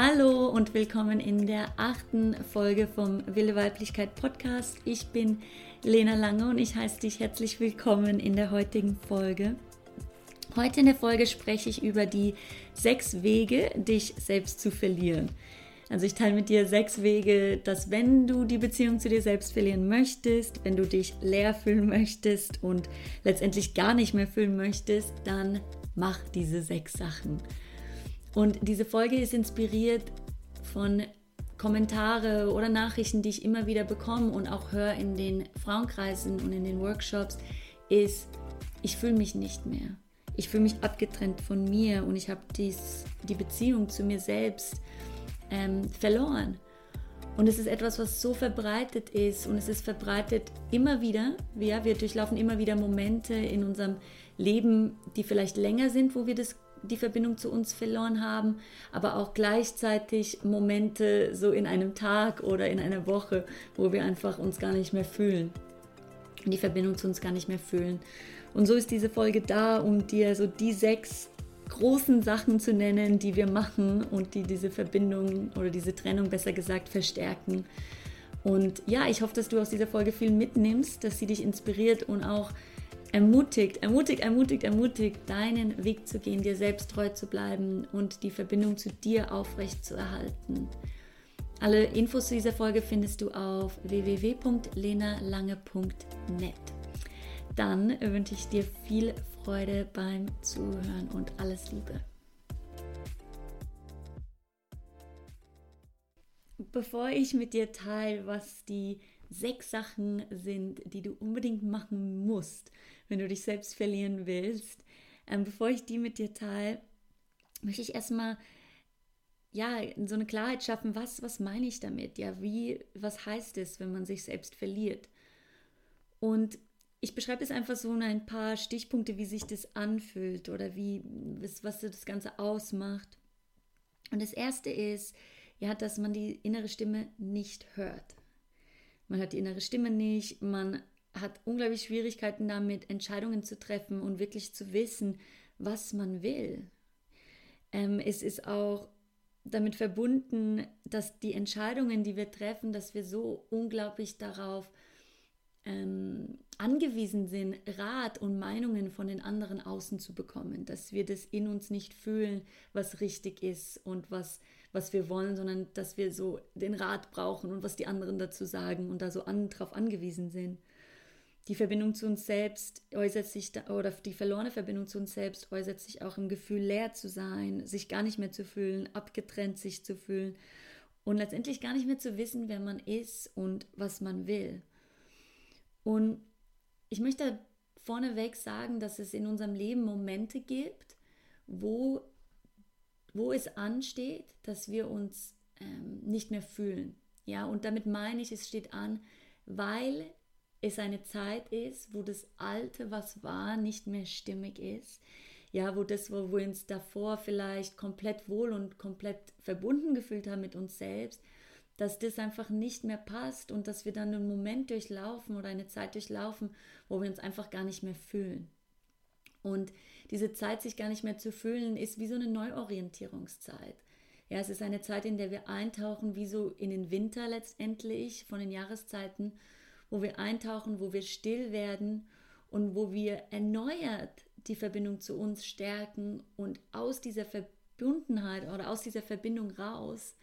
Hallo und willkommen in der achten Folge vom Wilde Weiblichkeit Podcast. Ich bin Lena Lange und ich heiße dich herzlich willkommen in der heutigen Folge. Heute in der Folge spreche ich über die sechs Wege, dich selbst zu verlieren. Also ich teile mit dir sechs Wege, dass wenn du die Beziehung zu dir selbst verlieren möchtest, wenn du dich leer fühlen möchtest und letztendlich gar nicht mehr fühlen möchtest, dann mach diese sechs Sachen. Und diese Folge ist inspiriert von Kommentare oder Nachrichten, die ich immer wieder bekomme und auch höre in den Frauenkreisen und in den Workshops, ist, ich fühle mich nicht mehr. Ich fühle mich abgetrennt von mir und ich habe die Beziehung zu mir selbst ähm, verloren. Und es ist etwas, was so verbreitet ist und es ist verbreitet immer wieder. Ja, wir durchlaufen immer wieder Momente in unserem Leben, die vielleicht länger sind, wo wir das die Verbindung zu uns verloren haben, aber auch gleichzeitig Momente so in einem Tag oder in einer Woche, wo wir einfach uns gar nicht mehr fühlen, die Verbindung zu uns gar nicht mehr fühlen. Und so ist diese Folge da, um dir so die sechs großen Sachen zu nennen, die wir machen und die diese Verbindung oder diese Trennung besser gesagt verstärken. Und ja, ich hoffe, dass du aus dieser Folge viel mitnimmst, dass sie dich inspiriert und auch ermutigt, ermutigt, ermutigt, ermutigt, deinen Weg zu gehen, dir selbst treu zu bleiben und die Verbindung zu dir aufrecht zu erhalten. Alle Infos zu dieser Folge findest du auf www.lenalange.net. Dann wünsche ich dir viel Freude beim Zuhören und alles Liebe. Bevor ich mit dir teile, was die sechs Sachen sind, die du unbedingt machen musst, wenn du dich selbst verlieren willst. Ähm, bevor ich die mit dir teile, möchte ich erstmal ja, so eine Klarheit schaffen, was, was meine ich damit? Ja, wie, was heißt es, wenn man sich selbst verliert? Und ich beschreibe es einfach so in ein paar Stichpunkte, wie sich das anfühlt oder wie, was, was das Ganze ausmacht. Und das erste ist, ja, dass man die innere Stimme nicht hört. Man hört die innere Stimme nicht, man hat unglaublich Schwierigkeiten damit, Entscheidungen zu treffen und wirklich zu wissen, was man will. Ähm, es ist auch damit verbunden, dass die Entscheidungen, die wir treffen, dass wir so unglaublich darauf ähm, angewiesen sind, Rat und Meinungen von den anderen außen zu bekommen, dass wir das in uns nicht fühlen, was richtig ist und was was wir wollen, sondern dass wir so den Rat brauchen und was die anderen dazu sagen und da so an, drauf angewiesen sind. Die Verbindung zu uns selbst äußert sich, da, oder die verlorene Verbindung zu uns selbst äußert sich auch im Gefühl, leer zu sein, sich gar nicht mehr zu fühlen, abgetrennt sich zu fühlen und letztendlich gar nicht mehr zu wissen, wer man ist und was man will. Und ich möchte vorneweg sagen, dass es in unserem Leben Momente gibt, wo wo es ansteht, dass wir uns ähm, nicht mehr fühlen. Ja, und damit meine ich, es steht an, weil es eine Zeit ist, wo das Alte, was war, nicht mehr stimmig ist. Ja, wo das, wo wir uns davor vielleicht komplett wohl und komplett verbunden gefühlt haben mit uns selbst, dass das einfach nicht mehr passt und dass wir dann einen Moment durchlaufen oder eine Zeit durchlaufen, wo wir uns einfach gar nicht mehr fühlen. Und diese Zeit, sich gar nicht mehr zu fühlen, ist wie so eine Neuorientierungszeit. Ja, es ist eine Zeit, in der wir eintauchen, wie so in den Winter letztendlich von den Jahreszeiten, wo wir eintauchen, wo wir still werden und wo wir erneuert die Verbindung zu uns stärken und aus dieser Verbundenheit oder aus dieser Verbindung raus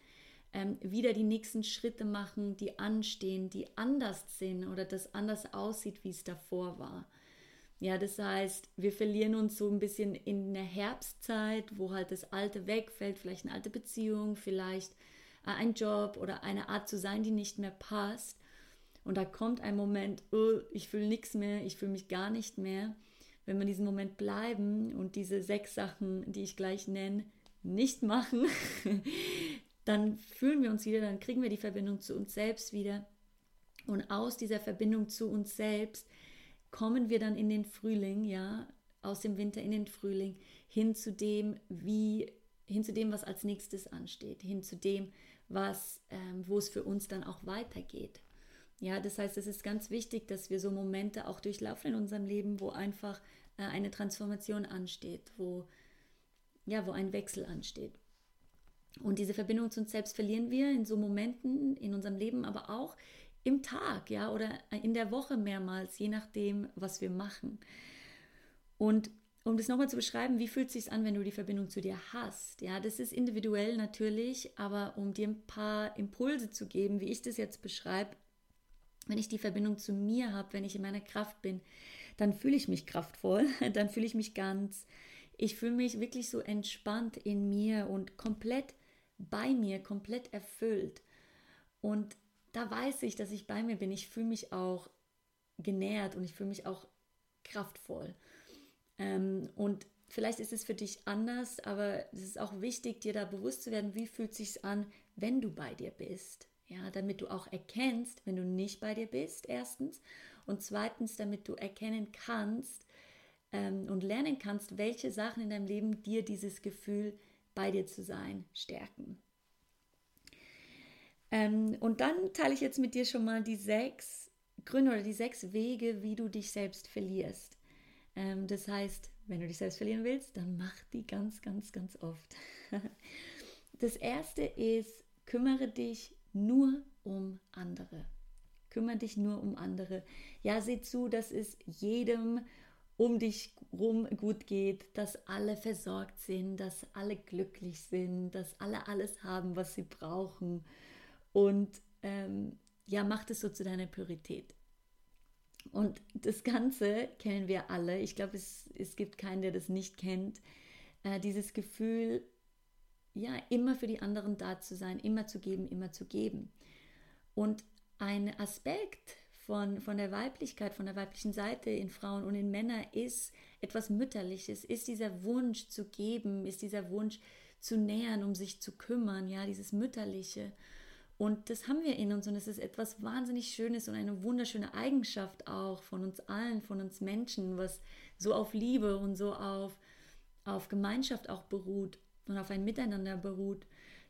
ähm, wieder die nächsten Schritte machen, die anstehen, die anders sind oder das anders aussieht, wie es davor war. Ja, das heißt, wir verlieren uns so ein bisschen in der Herbstzeit, wo halt das Alte wegfällt, vielleicht eine alte Beziehung, vielleicht äh, ein Job oder eine Art zu sein, die nicht mehr passt. Und da kommt ein Moment, oh, ich fühle nichts mehr, ich fühle mich gar nicht mehr. Wenn wir diesen Moment bleiben und diese sechs Sachen, die ich gleich nenne, nicht machen, dann fühlen wir uns wieder, dann kriegen wir die Verbindung zu uns selbst wieder. Und aus dieser Verbindung zu uns selbst kommen wir dann in den Frühling, ja, aus dem Winter in den Frühling, hin zu dem, wie, hin zu dem, was als nächstes ansteht, hin zu dem, was, ähm, wo es für uns dann auch weitergeht. Ja, das heißt, es ist ganz wichtig, dass wir so Momente auch durchlaufen in unserem Leben, wo einfach äh, eine Transformation ansteht, wo, ja, wo ein Wechsel ansteht. Und diese Verbindung zu uns selbst verlieren wir in so Momenten in unserem Leben, aber auch im Tag, ja, oder in der Woche mehrmals, je nachdem, was wir machen. Und um das nochmal zu beschreiben, wie fühlt es sich an, wenn du die Verbindung zu dir hast? Ja, das ist individuell natürlich, aber um dir ein paar Impulse zu geben, wie ich das jetzt beschreibe, wenn ich die Verbindung zu mir habe, wenn ich in meiner Kraft bin, dann fühle ich mich kraftvoll, dann fühle ich mich ganz. Ich fühle mich wirklich so entspannt in mir und komplett bei mir, komplett erfüllt. Und da weiß ich, dass ich bei mir bin. Ich fühle mich auch genährt und ich fühle mich auch kraftvoll. Ähm, und vielleicht ist es für dich anders, aber es ist auch wichtig, dir da bewusst zu werden, wie fühlt es sich an, wenn du bei dir bist. Ja, damit du auch erkennst, wenn du nicht bei dir bist, erstens. Und zweitens, damit du erkennen kannst ähm, und lernen kannst, welche Sachen in deinem Leben dir dieses Gefühl, bei dir zu sein, stärken. Ähm, und dann teile ich jetzt mit dir schon mal die sechs Gründe oder die sechs Wege, wie du dich selbst verlierst. Ähm, das heißt, wenn du dich selbst verlieren willst, dann mach die ganz, ganz, ganz oft. das erste ist, kümmere dich nur um andere. Kümmere dich nur um andere. Ja, sieh zu, dass es jedem um dich rum gut geht, dass alle versorgt sind, dass alle glücklich sind, dass alle alles haben, was sie brauchen. Und ähm, ja, mach das so zu deiner Priorität. Und das Ganze kennen wir alle. Ich glaube, es, es gibt keinen, der das nicht kennt. Äh, dieses Gefühl, ja, immer für die anderen da zu sein, immer zu geben, immer zu geben. Und ein Aspekt von, von der Weiblichkeit, von der weiblichen Seite in Frauen und in Männern ist etwas Mütterliches, ist dieser Wunsch zu geben, ist dieser Wunsch zu nähern, um sich zu kümmern, ja, dieses Mütterliche. Und das haben wir in uns und es ist etwas wahnsinnig Schönes und eine wunderschöne Eigenschaft auch von uns allen, von uns Menschen, was so auf Liebe und so auf, auf Gemeinschaft auch beruht und auf ein Miteinander beruht.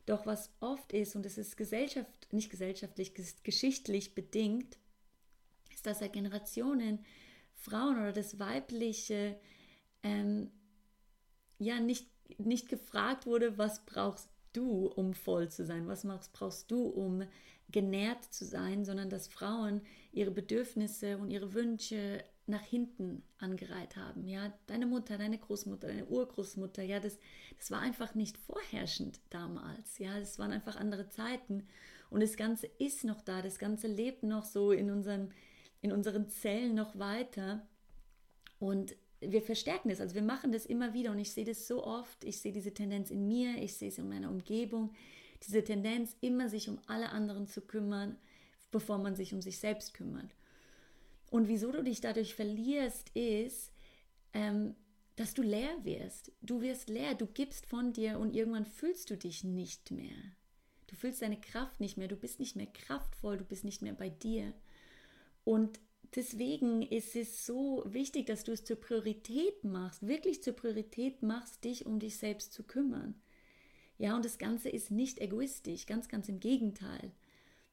Doch was oft ist, und es ist Gesellschaft, nicht gesellschaftlich, geschichtlich bedingt, ist, dass seit Generationen Frauen oder das Weibliche ähm, ja nicht, nicht gefragt wurde, was brauchst du, um voll zu sein? Was brauchst du, um genährt zu sein? Sondern dass Frauen ihre Bedürfnisse und ihre Wünsche nach hinten angereiht haben. Ja, deine Mutter, deine Großmutter, deine Urgroßmutter, ja, das, das war einfach nicht vorherrschend damals. Ja, es waren einfach andere Zeiten. Und das Ganze ist noch da, das Ganze lebt noch so in unseren, in unseren Zellen noch weiter. Und wir verstärken das, also wir machen das immer wieder und ich sehe das so oft, ich sehe diese Tendenz in mir, ich sehe es in meiner Umgebung, diese Tendenz, immer sich um alle anderen zu kümmern, bevor man sich um sich selbst kümmert. Und wieso du dich dadurch verlierst, ist, ähm, dass du leer wirst. Du wirst leer, du gibst von dir und irgendwann fühlst du dich nicht mehr. Du fühlst deine Kraft nicht mehr, du bist nicht mehr kraftvoll, du bist nicht mehr bei dir. Und deswegen ist es so wichtig, dass du es zur Priorität machst, wirklich zur Priorität machst, dich um dich selbst zu kümmern. Ja, und das Ganze ist nicht egoistisch, ganz, ganz im Gegenteil.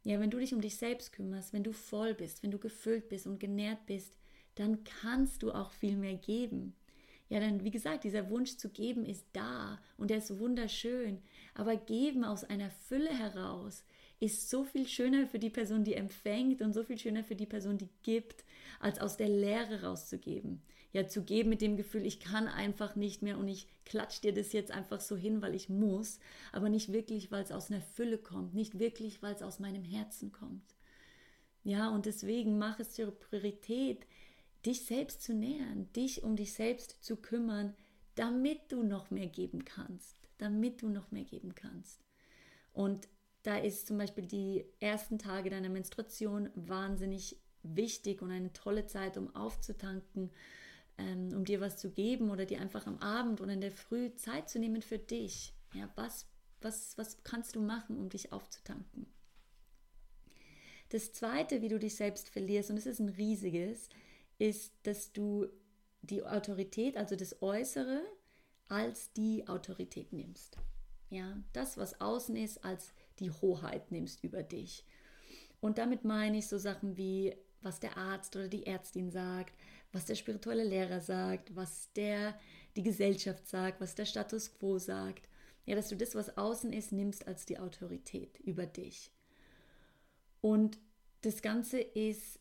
Ja, wenn du dich um dich selbst kümmerst, wenn du voll bist, wenn du gefüllt bist und genährt bist, dann kannst du auch viel mehr geben. Ja, denn wie gesagt, dieser Wunsch zu geben ist da und er ist wunderschön. Aber geben aus einer Fülle heraus ist so viel schöner für die Person, die empfängt und so viel schöner für die Person, die gibt, als aus der Leere rauszugeben. Ja, zu geben mit dem Gefühl, ich kann einfach nicht mehr und ich klatsch dir das jetzt einfach so hin, weil ich muss, aber nicht wirklich, weil es aus einer Fülle kommt, nicht wirklich, weil es aus meinem Herzen kommt. Ja, und deswegen mach es zur Priorität, dich selbst zu nähern, dich um dich selbst zu kümmern, damit du noch mehr geben kannst, damit du noch mehr geben kannst. Und da ist zum Beispiel die ersten Tage deiner Menstruation wahnsinnig wichtig und eine tolle Zeit, um aufzutanken, ähm, um dir was zu geben oder dir einfach am Abend oder in der Früh Zeit zu nehmen für dich. Ja, was, was, was kannst du machen, um dich aufzutanken? Das zweite, wie du dich selbst verlierst, und es ist ein riesiges, ist, dass du die Autorität, also das Äußere, als die Autorität nimmst. Ja, das, was außen ist, als die Hoheit nimmst über dich. Und damit meine ich so Sachen wie, was der Arzt oder die Ärztin sagt, was der spirituelle Lehrer sagt, was der, die Gesellschaft sagt, was der Status quo sagt. Ja, dass du das, was außen ist, nimmst als die Autorität über dich. Und das Ganze ist,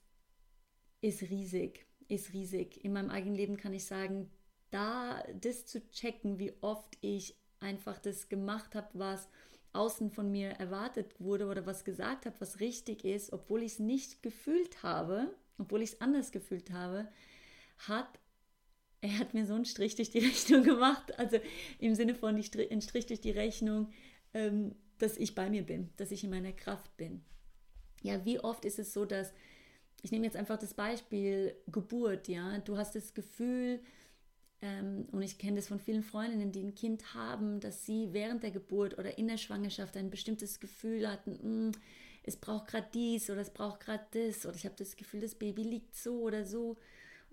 ist riesig, ist riesig. In meinem eigenen Leben kann ich sagen, da das zu checken, wie oft ich einfach das gemacht habe, was außen von mir erwartet wurde oder was gesagt habe, was richtig ist, obwohl ich es nicht gefühlt habe, obwohl ich es anders gefühlt habe, hat er hat mir so einen Strich durch die Rechnung gemacht, also im Sinne von einen Strich durch die Rechnung, ähm, dass ich bei mir bin, dass ich in meiner Kraft bin. Ja, wie oft ist es so, dass, ich nehme jetzt einfach das Beispiel Geburt, ja, du hast das Gefühl, ähm, und ich kenne das von vielen Freundinnen, die ein Kind haben, dass sie während der Geburt oder in der Schwangerschaft ein bestimmtes Gefühl hatten, mm, es braucht gerade dies oder es braucht gerade das oder ich habe das Gefühl, das Baby liegt so oder so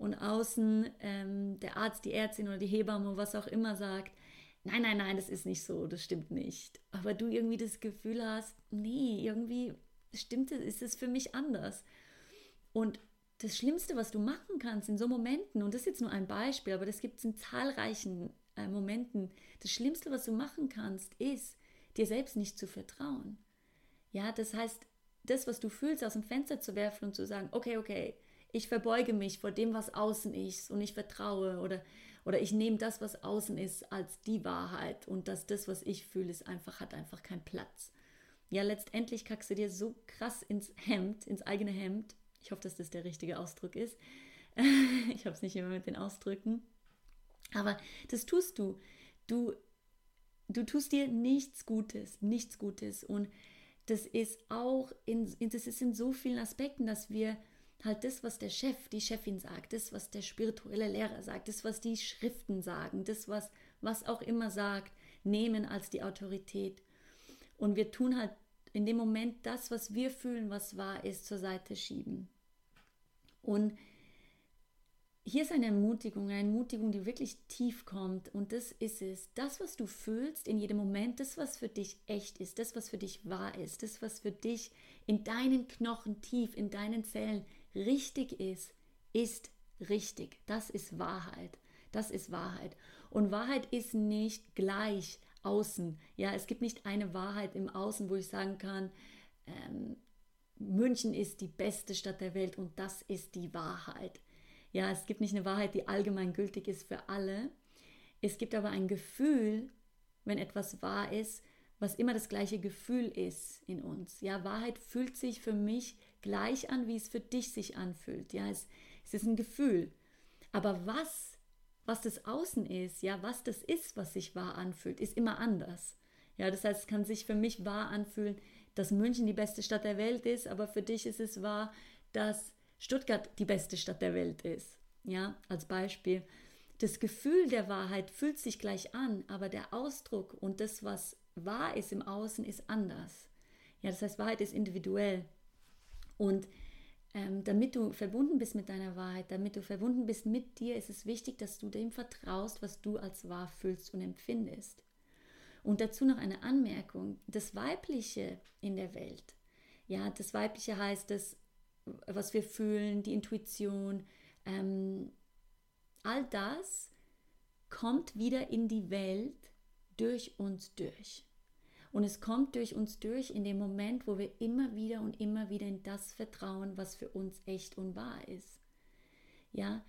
und außen ähm, der Arzt, die Ärztin oder die Hebamme, was auch immer sagt, nein, nein, nein, das ist nicht so, das stimmt nicht. Aber du irgendwie das Gefühl hast, nee, irgendwie stimmt es, ist es für mich anders. Und das Schlimmste, was du machen kannst in so Momenten, und das ist jetzt nur ein Beispiel, aber das gibt es in zahlreichen äh, Momenten, das Schlimmste, was du machen kannst, ist, dir selbst nicht zu vertrauen. Ja, das heißt, das, was du fühlst, aus dem Fenster zu werfen und zu sagen, okay, okay, ich verbeuge mich vor dem, was außen ist und ich vertraue oder, oder ich nehme das, was außen ist, als die Wahrheit und dass das, was ich fühle, ist einfach, hat einfach keinen Platz. Ja, letztendlich kackst du dir so krass ins Hemd, ins eigene Hemd, ich hoffe, dass das der richtige Ausdruck ist. ich habe es nicht immer mit den Ausdrücken. Aber das tust du. Du, du tust dir nichts Gutes, nichts Gutes. Und das ist auch in, das ist in so vielen Aspekten, dass wir halt das, was der Chef, die Chefin sagt, das, was der spirituelle Lehrer sagt, das, was die Schriften sagen, das, was, was auch immer sagt, nehmen als die Autorität. Und wir tun halt in dem Moment das, was wir fühlen, was wahr ist, zur Seite schieben. Und hier ist eine Ermutigung, eine Ermutigung, die wirklich tief kommt. Und das ist es. Das, was du fühlst in jedem Moment, das, was für dich echt ist, das, was für dich wahr ist, das, was für dich in deinen Knochen tief, in deinen Zellen richtig ist, ist richtig. Das ist Wahrheit. Das ist Wahrheit. Und Wahrheit ist nicht gleich außen. Ja, es gibt nicht eine Wahrheit im Außen, wo ich sagen kann, ähm, München ist die beste Stadt der Welt und das ist die Wahrheit. Ja, es gibt nicht eine Wahrheit, die allgemein gültig ist für alle. Es gibt aber ein Gefühl, wenn etwas wahr ist, was immer das gleiche Gefühl ist in uns. Ja, Wahrheit fühlt sich für mich gleich an, wie es für dich sich anfühlt. Ja, es, es ist ein Gefühl. Aber was, was das Außen ist, ja, was das ist, was sich wahr anfühlt, ist immer anders. Ja, das heißt, es kann sich für mich wahr anfühlen, dass München die beste Stadt der Welt ist, aber für dich ist es wahr, dass Stuttgart die beste Stadt der Welt ist. Ja, als Beispiel. Das Gefühl der Wahrheit fühlt sich gleich an, aber der Ausdruck und das, was wahr ist im Außen, ist anders. Ja, das heißt, Wahrheit ist individuell. Und ähm, damit du verbunden bist mit deiner Wahrheit, damit du verbunden bist mit dir, ist es wichtig, dass du dem vertraust, was du als wahr fühlst und empfindest. Und dazu noch eine Anmerkung. Das Weibliche in der Welt. Ja, das Weibliche heißt das, was wir fühlen, die Intuition, ähm, all das kommt wieder in die Welt durch uns durch. Und es kommt durch uns durch in dem Moment, wo wir immer wieder und immer wieder in das vertrauen, was für uns echt und wahr ist. Ja,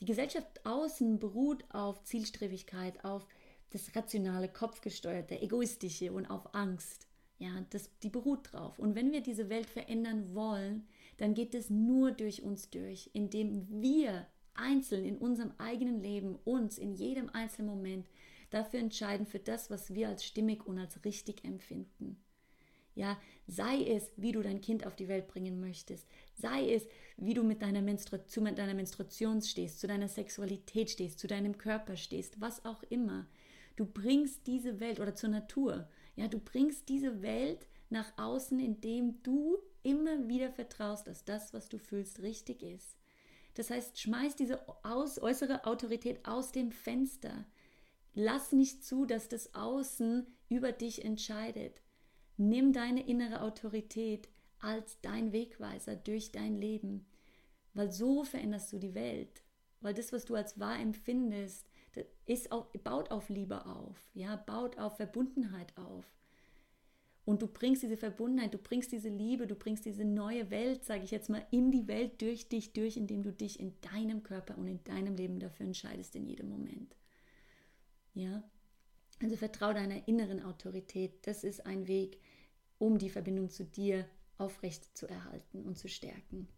die Gesellschaft außen beruht auf Zielstrebigkeit, auf das rationale, kopfgesteuerte, egoistische und auf Angst. Ja, das, die beruht drauf. Und wenn wir diese Welt verändern wollen, dann geht es nur durch uns durch, indem wir einzeln in unserem eigenen Leben uns in jedem einzelnen Moment dafür entscheiden, für das, was wir als stimmig und als richtig empfinden. Ja, sei es, wie du dein Kind auf die Welt bringen möchtest, sei es, wie du mit deiner, Menstru zu deiner Menstruation stehst, zu deiner Sexualität stehst, zu deinem Körper stehst, was auch immer. Du bringst diese Welt oder zur Natur, ja, du bringst diese Welt nach außen, indem du immer wieder vertraust, dass das, was du fühlst, richtig ist. Das heißt, schmeiß diese aus, äußere Autorität aus dem Fenster. Lass nicht zu, dass das Außen über dich entscheidet. Nimm deine innere Autorität als dein Wegweiser durch dein Leben, weil so veränderst du die Welt. Weil das, was du als wahr empfindest, ist auch, baut auf Liebe auf, ja, baut auf Verbundenheit auf. Und du bringst diese Verbundenheit, du bringst diese Liebe, du bringst diese neue Welt, sage ich jetzt mal, in die Welt durch dich durch, indem du dich in deinem Körper und in deinem Leben dafür entscheidest in jedem Moment. Ja? Also vertraue deiner inneren Autorität. Das ist ein Weg, um die Verbindung zu dir aufrecht zu erhalten und zu stärken.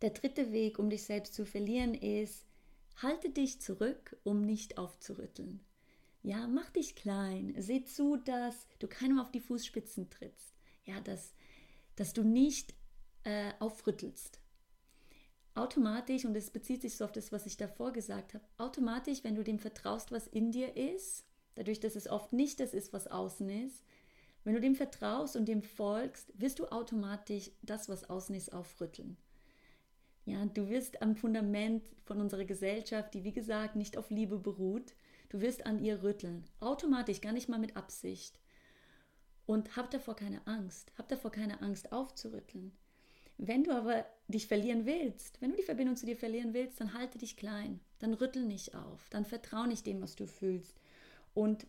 Der dritte Weg, um dich selbst zu verlieren, ist, halte dich zurück, um nicht aufzurütteln. Ja, mach dich klein. Seh zu, dass du keinem auf die Fußspitzen trittst. Ja, dass, dass du nicht äh, aufrüttelst. Automatisch, und es bezieht sich so auf das, was ich davor gesagt habe, automatisch, wenn du dem vertraust, was in dir ist, dadurch, dass es oft nicht das ist, was außen ist, wenn du dem vertraust und dem folgst, wirst du automatisch das, was außen ist, aufrütteln. Ja, du wirst am Fundament von unserer Gesellschaft, die wie gesagt nicht auf Liebe beruht, Du wirst an ihr rütteln. Automatisch, gar nicht mal mit Absicht. Und hab davor keine Angst. Hab davor keine Angst aufzurütteln. Wenn du aber dich verlieren willst, wenn du die Verbindung zu dir verlieren willst, dann halte dich klein. Dann rüttel nicht auf. Dann vertrau nicht dem, was du fühlst. Und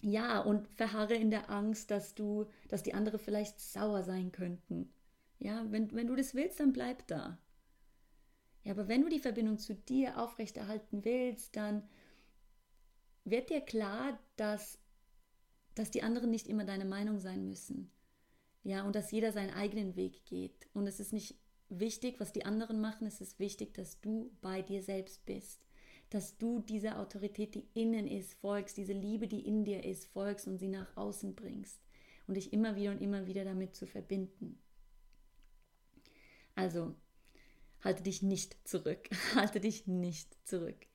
ja, und verharre in der Angst, dass du, dass die andere vielleicht sauer sein könnten. Ja, wenn, wenn du das willst, dann bleib da. Ja, aber wenn du die Verbindung zu dir aufrechterhalten willst, dann wird dir klar, dass, dass die anderen nicht immer deine Meinung sein müssen. Ja, und dass jeder seinen eigenen Weg geht. Und es ist nicht wichtig, was die anderen machen, es ist wichtig, dass du bei dir selbst bist. Dass du dieser Autorität, die innen ist, folgst, diese Liebe, die in dir ist, folgst und sie nach außen bringst. Und dich immer wieder und immer wieder damit zu verbinden. Also, halte dich nicht zurück. halte dich nicht zurück.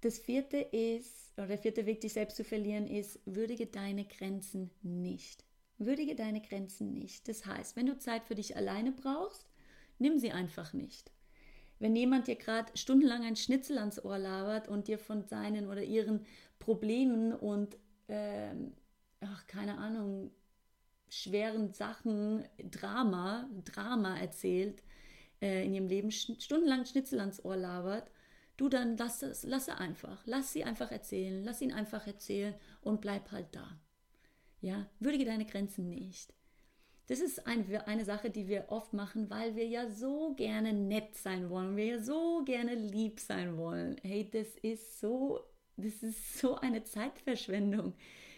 Das vierte ist, oder der vierte Weg, dich selbst zu verlieren, ist, würdige deine Grenzen nicht. Würdige deine Grenzen nicht. Das heißt, wenn du Zeit für dich alleine brauchst, nimm sie einfach nicht. Wenn jemand dir gerade stundenlang ein Schnitzel ans Ohr labert und dir von seinen oder ihren Problemen und, ähm, ach, keine Ahnung, schweren Sachen, Drama, Drama erzählt, äh, in ihrem Leben stundenlang Schnitzel ans Ohr labert, Du dann lass es, lasse einfach, lass sie einfach erzählen, lass ihn einfach erzählen und bleib halt da. Ja, würdige deine Grenzen nicht. Das ist ein, eine Sache, die wir oft machen, weil wir ja so gerne nett sein wollen, wir ja so gerne lieb sein wollen. Hey, das ist so, das ist so eine Zeitverschwendung.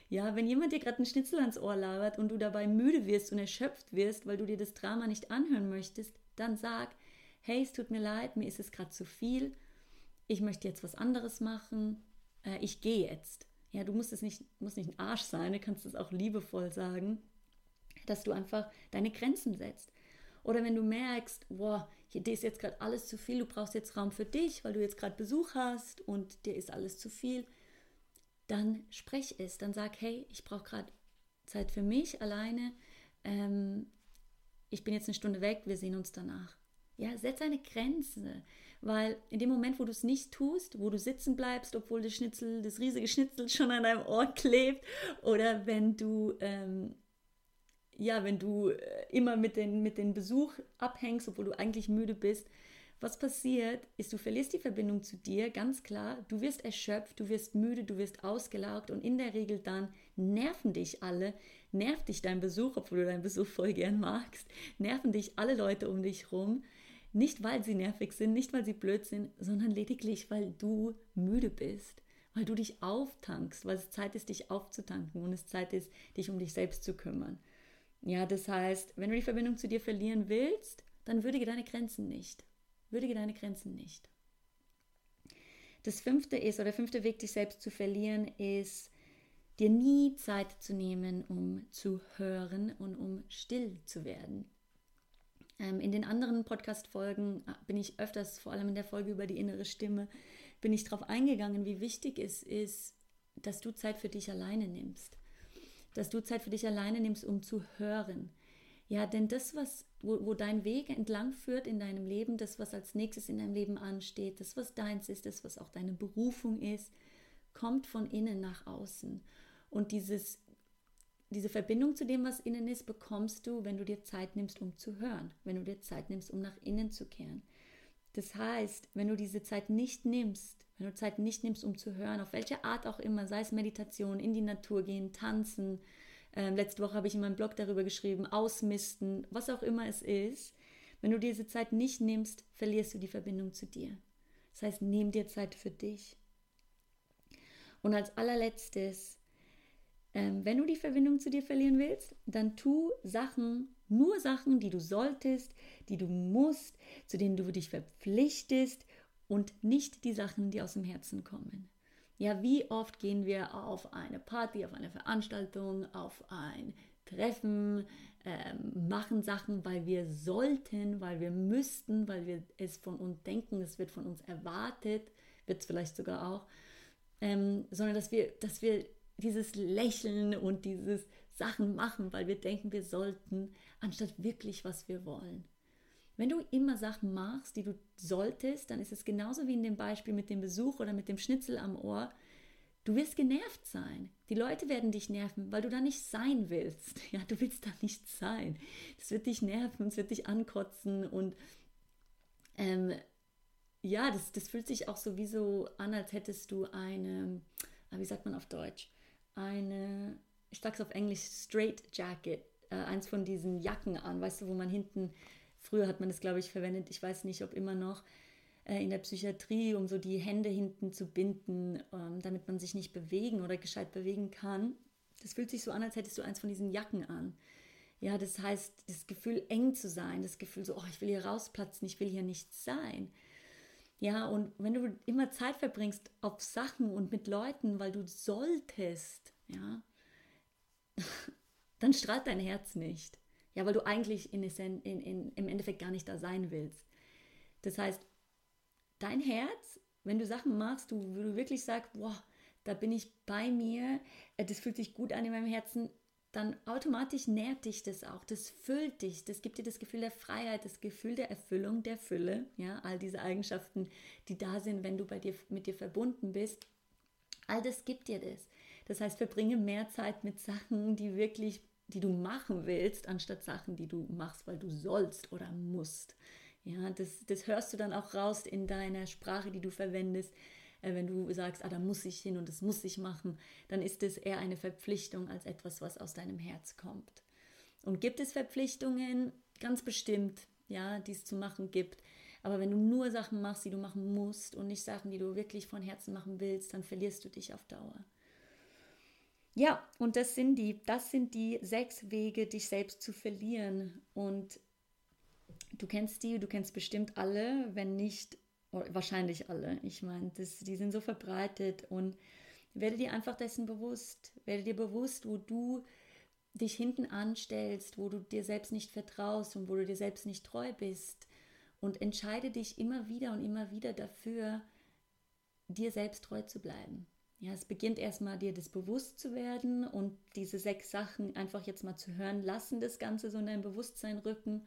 Ja, wenn jemand dir gerade einen Schnitzel ans Ohr labert und du dabei müde wirst und erschöpft wirst, weil du dir das Drama nicht anhören möchtest, dann sag, hey, es tut mir leid, mir ist es gerade zu viel ich möchte jetzt was anderes machen, äh, ich gehe jetzt. Ja, du musst es nicht, musst nicht ein Arsch sein, du kannst es auch liebevoll sagen, dass du einfach deine Grenzen setzt. Oder wenn du merkst, boah, hier ist jetzt gerade alles zu viel, du brauchst jetzt Raum für dich, weil du jetzt gerade Besuch hast und dir ist alles zu viel, dann sprech es, dann sag, hey, ich brauche gerade Zeit für mich alleine, ähm, ich bin jetzt eine Stunde weg, wir sehen uns danach. Ja, setz eine Grenze. Weil in dem Moment, wo du es nicht tust, wo du sitzen bleibst, obwohl das Schnitzel, das riesige Schnitzel schon an deinem Ohr klebt, oder wenn du, ähm, ja, wenn du äh, immer mit den, mit den Besuch abhängst, obwohl du eigentlich müde bist, was passiert, ist, du verlierst die Verbindung zu dir, ganz klar. Du wirst erschöpft, du wirst müde, du wirst ausgelaugt und in der Regel dann nerven dich alle, nervt dich dein Besuch, obwohl du deinen Besuch voll gern magst, nerven dich alle Leute um dich rum nicht, weil sie nervig sind, nicht, weil sie blöd sind, sondern lediglich, weil du müde bist, weil du dich auftankst, weil es Zeit ist, dich aufzutanken und es Zeit ist, dich um dich selbst zu kümmern. Ja, das heißt, wenn du die Verbindung zu dir verlieren willst, dann würdige deine Grenzen nicht. Würdige deine Grenzen nicht. Das fünfte ist, oder der fünfte Weg, dich selbst zu verlieren, ist, dir nie Zeit zu nehmen, um zu hören und um still zu werden. Ähm, in den anderen Podcast-Folgen äh, bin ich öfters, vor allem in der Folge über die innere Stimme, bin ich darauf eingegangen, wie wichtig es ist, dass du Zeit für dich alleine nimmst. Dass du Zeit für dich alleine nimmst, um zu hören. Ja, denn das, was, wo, wo dein Weg entlang führt in deinem Leben, das, was als nächstes in deinem Leben ansteht, das, was deins ist, das, was auch deine Berufung ist, kommt von innen nach außen. Und dieses diese Verbindung zu dem, was innen ist, bekommst du, wenn du dir Zeit nimmst, um zu hören, wenn du dir Zeit nimmst, um nach innen zu kehren. Das heißt, wenn du diese Zeit nicht nimmst, wenn du Zeit nicht nimmst, um zu hören, auf welche Art auch immer, sei es Meditation, in die Natur gehen, tanzen, ähm, letzte Woche habe ich in meinem Blog darüber geschrieben, ausmisten, was auch immer es ist, wenn du diese Zeit nicht nimmst, verlierst du die Verbindung zu dir. Das heißt, nimm dir Zeit für dich. Und als allerletztes, ähm, wenn du die Verbindung zu dir verlieren willst, dann tu Sachen, nur Sachen, die du solltest, die du musst, zu denen du dich verpflichtest und nicht die Sachen, die aus dem Herzen kommen. Ja, wie oft gehen wir auf eine Party, auf eine Veranstaltung, auf ein Treffen, ähm, machen Sachen, weil wir sollten, weil wir müssten, weil wir es von uns denken, es wird von uns erwartet, wird es vielleicht sogar auch, ähm, sondern dass wir, dass wir dieses Lächeln und dieses Sachen machen, weil wir denken, wir sollten, anstatt wirklich, was wir wollen. Wenn du immer Sachen machst, die du solltest, dann ist es genauso wie in dem Beispiel mit dem Besuch oder mit dem Schnitzel am Ohr. Du wirst genervt sein. Die Leute werden dich nerven, weil du da nicht sein willst. Ja, du willst da nicht sein. Das wird dich nerven, es wird dich ankotzen und ähm, ja, das, das fühlt sich auch sowieso an, als hättest du eine, ah, wie sagt man auf Deutsch, eine, ich sag's auf Englisch, Straight Jacket, äh, eins von diesen Jacken an, weißt du, wo man hinten, früher hat man das, glaube ich, verwendet, ich weiß nicht, ob immer noch, äh, in der Psychiatrie, um so die Hände hinten zu binden, ähm, damit man sich nicht bewegen oder gescheit bewegen kann. Das fühlt sich so an, als hättest du eins von diesen Jacken an. Ja, das heißt, das Gefühl eng zu sein, das Gefühl so, oh, ich will hier rausplatzen, ich will hier nicht sein. Ja, und wenn du immer Zeit verbringst auf Sachen und mit Leuten, weil du solltest, ja, dann strahlt dein Herz nicht. Ja, weil du eigentlich in, in, in, im Endeffekt gar nicht da sein willst. Das heißt, dein Herz, wenn du Sachen machst, du, du wirklich sagst, boah, da bin ich bei mir, äh, das fühlt sich gut an in meinem Herzen, dann automatisch nährt dich das auch, das füllt dich, das gibt dir das Gefühl der Freiheit, das Gefühl der Erfüllung, der Fülle, ja, all diese Eigenschaften, die da sind, wenn du bei dir mit dir verbunden bist. All das gibt dir das. Das heißt, verbringe mehr Zeit mit Sachen, die wirklich, die du machen willst, anstatt Sachen, die du machst, weil du sollst oder musst. Ja, das, das hörst du dann auch raus in deiner Sprache, die du verwendest wenn du sagst, ah, da muss ich hin und das muss ich machen, dann ist es eher eine Verpflichtung als etwas, was aus deinem Herz kommt. Und gibt es Verpflichtungen? Ganz bestimmt, ja, die es zu machen gibt. Aber wenn du nur Sachen machst, die du machen musst und nicht Sachen, die du wirklich von Herzen machen willst, dann verlierst du dich auf Dauer. Ja, und das sind die, das sind die sechs Wege, dich selbst zu verlieren. Und du kennst die, du kennst bestimmt alle, wenn nicht wahrscheinlich alle. Ich meine, die sind so verbreitet und werde dir einfach dessen bewusst. Werde dir bewusst, wo du dich hinten anstellst, wo du dir selbst nicht vertraust und wo du dir selbst nicht treu bist. Und entscheide dich immer wieder und immer wieder dafür, dir selbst treu zu bleiben. Ja, es beginnt erstmal dir das bewusst zu werden und diese sechs Sachen einfach jetzt mal zu hören, lassen das Ganze so in dein Bewusstsein rücken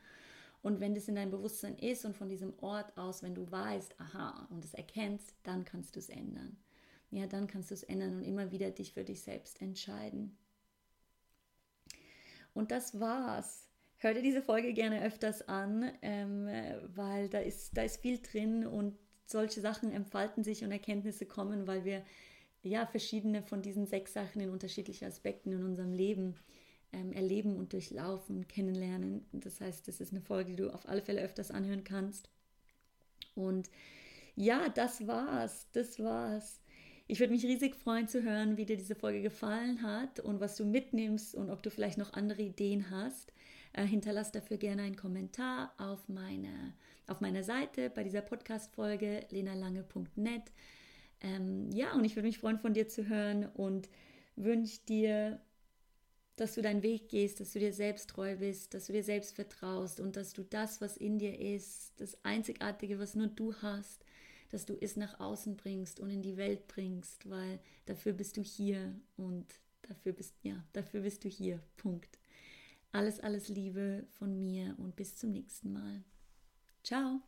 und wenn das in deinem Bewusstsein ist und von diesem Ort aus, wenn du weißt, aha, und es erkennst, dann kannst du es ändern. Ja, dann kannst du es ändern und immer wieder dich für dich selbst entscheiden. Und das war's. Hör dir diese Folge gerne öfters an, ähm, weil da ist, da ist viel drin und solche Sachen entfalten sich und Erkenntnisse kommen, weil wir ja verschiedene von diesen sechs Sachen in unterschiedlichen Aspekten in unserem Leben ähm, erleben und durchlaufen, kennenlernen. Das heißt, das ist eine Folge, die du auf alle Fälle öfters anhören kannst. Und ja, das war's. Das war's. Ich würde mich riesig freuen zu hören, wie dir diese Folge gefallen hat und was du mitnimmst und ob du vielleicht noch andere Ideen hast. Äh, hinterlass dafür gerne einen Kommentar auf, meine, auf meiner Seite bei dieser Podcast-Folge lenalange.net. Ähm, ja, und ich würde mich freuen, von dir zu hören und wünsche dir dass du deinen Weg gehst, dass du dir selbst treu bist, dass du dir selbst vertraust und dass du das, was in dir ist, das Einzigartige, was nur du hast, dass du es nach außen bringst und in die Welt bringst, weil dafür bist du hier und dafür bist ja, dafür bist du hier. Punkt. Alles, alles Liebe von mir und bis zum nächsten Mal. Ciao.